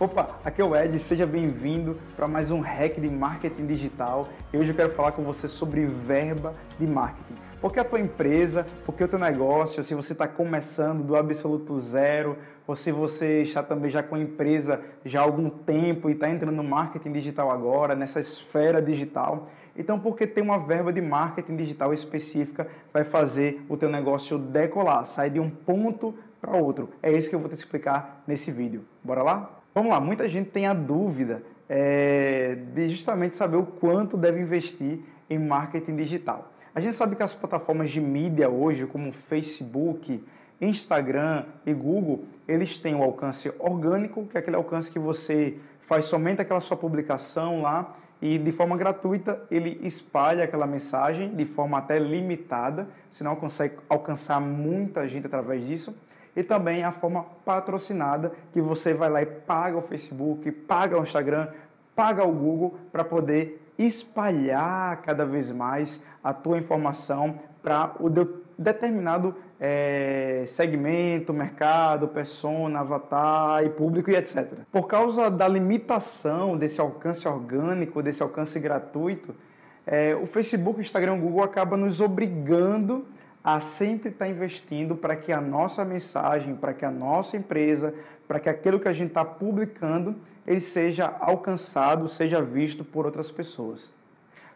Opa, aqui é o Ed, seja bem-vindo para mais um hack de marketing digital. E hoje eu quero falar com você sobre verba de marketing. Porque a tua empresa, porque o teu negócio, se você está começando do absoluto zero, ou se você está também já com a empresa já há algum tempo e está entrando no marketing digital agora, nessa esfera digital, então porque tem uma verba de marketing digital específica vai fazer o teu negócio decolar, sair de um ponto para outro. É isso que eu vou te explicar nesse vídeo. Bora lá? Vamos lá, muita gente tem a dúvida é, de justamente saber o quanto deve investir em marketing digital. A gente sabe que as plataformas de mídia hoje, como Facebook, Instagram e Google, eles têm o alcance orgânico, que é aquele alcance que você faz somente aquela sua publicação lá e de forma gratuita ele espalha aquela mensagem de forma até limitada, senão consegue alcançar muita gente através disso e também a forma patrocinada, que você vai lá e paga o Facebook, paga o Instagram, paga o Google para poder espalhar cada vez mais a tua informação para o determinado é, segmento, mercado, persona, avatar e público e etc. Por causa da limitação desse alcance orgânico, desse alcance gratuito, é, o Facebook, o Instagram o Google acabam nos obrigando a sempre estar tá investindo para que a nossa mensagem, para que a nossa empresa, para que aquilo que a gente está publicando, ele seja alcançado, seja visto por outras pessoas.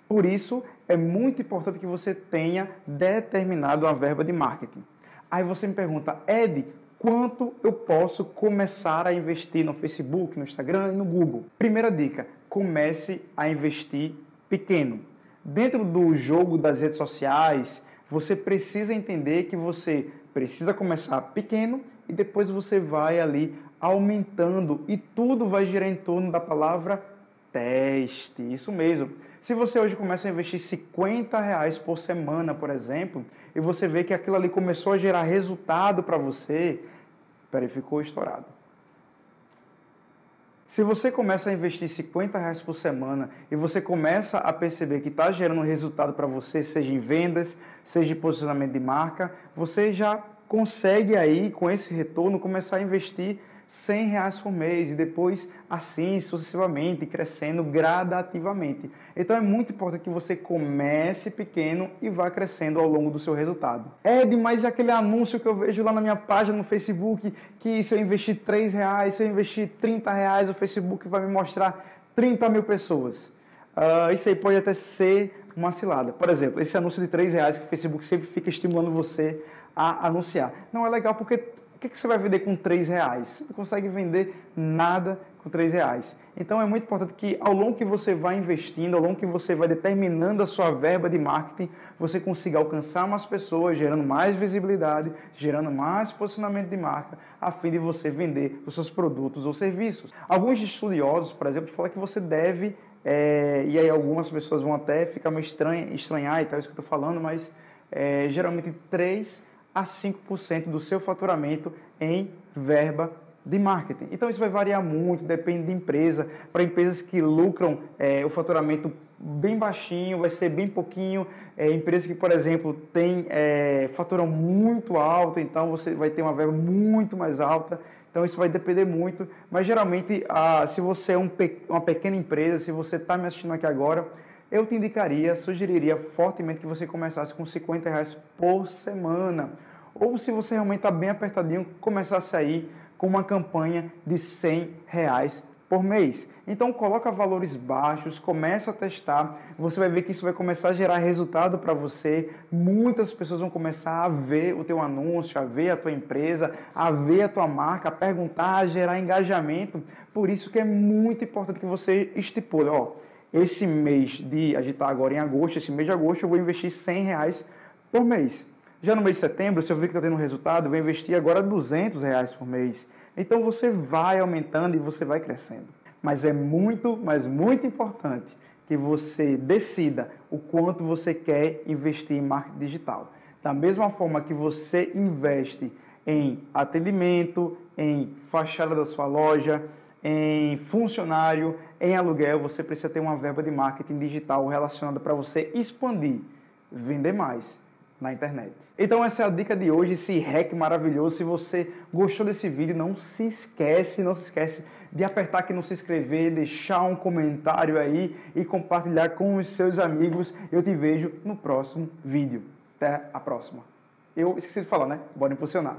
Por isso, é muito importante que você tenha determinado uma verba de marketing. Aí você me pergunta, Ed, quanto eu posso começar a investir no Facebook, no Instagram e no Google? Primeira dica, comece a investir pequeno. Dentro do jogo das redes sociais, você precisa entender que você precisa começar pequeno e depois você vai ali aumentando e tudo vai girar em torno da palavra teste. Isso mesmo. Se você hoje começa a investir 50 reais por semana, por exemplo, e você vê que aquilo ali começou a gerar resultado para você, peraí, ficou estourado. Se você começa a investir 50 reais por semana e você começa a perceber que está gerando resultado para você, seja em vendas, seja em posicionamento de marca, você já consegue aí, com esse retorno, começar a investir 100 reais por mês e depois assim sucessivamente, crescendo gradativamente. Então é muito importante que você comece pequeno e vá crescendo ao longo do seu resultado. É demais aquele anúncio que eu vejo lá na minha página no Facebook que se eu investir 3 reais, se eu investir 30 reais, o Facebook vai me mostrar 30 mil pessoas. Uh, isso aí pode até ser uma cilada. Por exemplo, esse anúncio de 3 reais que o Facebook sempre fica estimulando você a anunciar. Não é legal porque que, que você vai vender com 3 reais? Você não consegue vender nada com 3 reais. Então é muito importante que ao longo que você vai investindo, ao longo que você vai determinando a sua verba de marketing, você consiga alcançar mais pessoas, gerando mais visibilidade, gerando mais posicionamento de marca, a fim de você vender os seus produtos ou serviços. Alguns estudiosos, por exemplo, falam que você deve, é, e aí algumas pessoas vão até ficar meio estranha, estranhar e tal, isso que eu estou falando, mas é, geralmente 3 a 5% do seu faturamento em verba de marketing. Então isso vai variar muito, depende de empresa. Para empresas que lucram é, o faturamento bem baixinho, vai ser bem pouquinho. É, empresas que, por exemplo, tem, é, faturam muito alto, então você vai ter uma verba muito mais alta. Então isso vai depender muito. Mas geralmente, a, se você é um, uma pequena empresa, se você está me assistindo aqui agora, eu te indicaria, sugeriria fortemente que você começasse com 50 reais por semana. Ou se você realmente está bem apertadinho, começasse aí com uma campanha de 100 reais por mês. Então coloca valores baixos, começa a testar, você vai ver que isso vai começar a gerar resultado para você. Muitas pessoas vão começar a ver o teu anúncio, a ver a tua empresa, a ver a tua marca, a perguntar, a gerar engajamento. Por isso que é muito importante que você estipule, ó, esse mês de, a gente está agora em agosto, esse mês de agosto eu vou investir 100 reais por mês. Já no mês de setembro, se eu ver que está tendo resultado, eu vou investir agora 200 reais por mês. Então você vai aumentando e você vai crescendo. Mas é muito, mas muito importante que você decida o quanto você quer investir em marketing digital. Da mesma forma que você investe em atendimento, em fachada da sua loja, em funcionário, em aluguel, você precisa ter uma verba de marketing digital relacionada para você expandir, vender mais, na internet. Então essa é a dica de hoje, esse hack maravilhoso. Se você gostou desse vídeo, não se esquece, não se esquece de apertar aqui no se inscrever, deixar um comentário aí e compartilhar com os seus amigos. Eu te vejo no próximo vídeo. Até a próxima. Eu esqueci de falar, né? Bora impulsionar.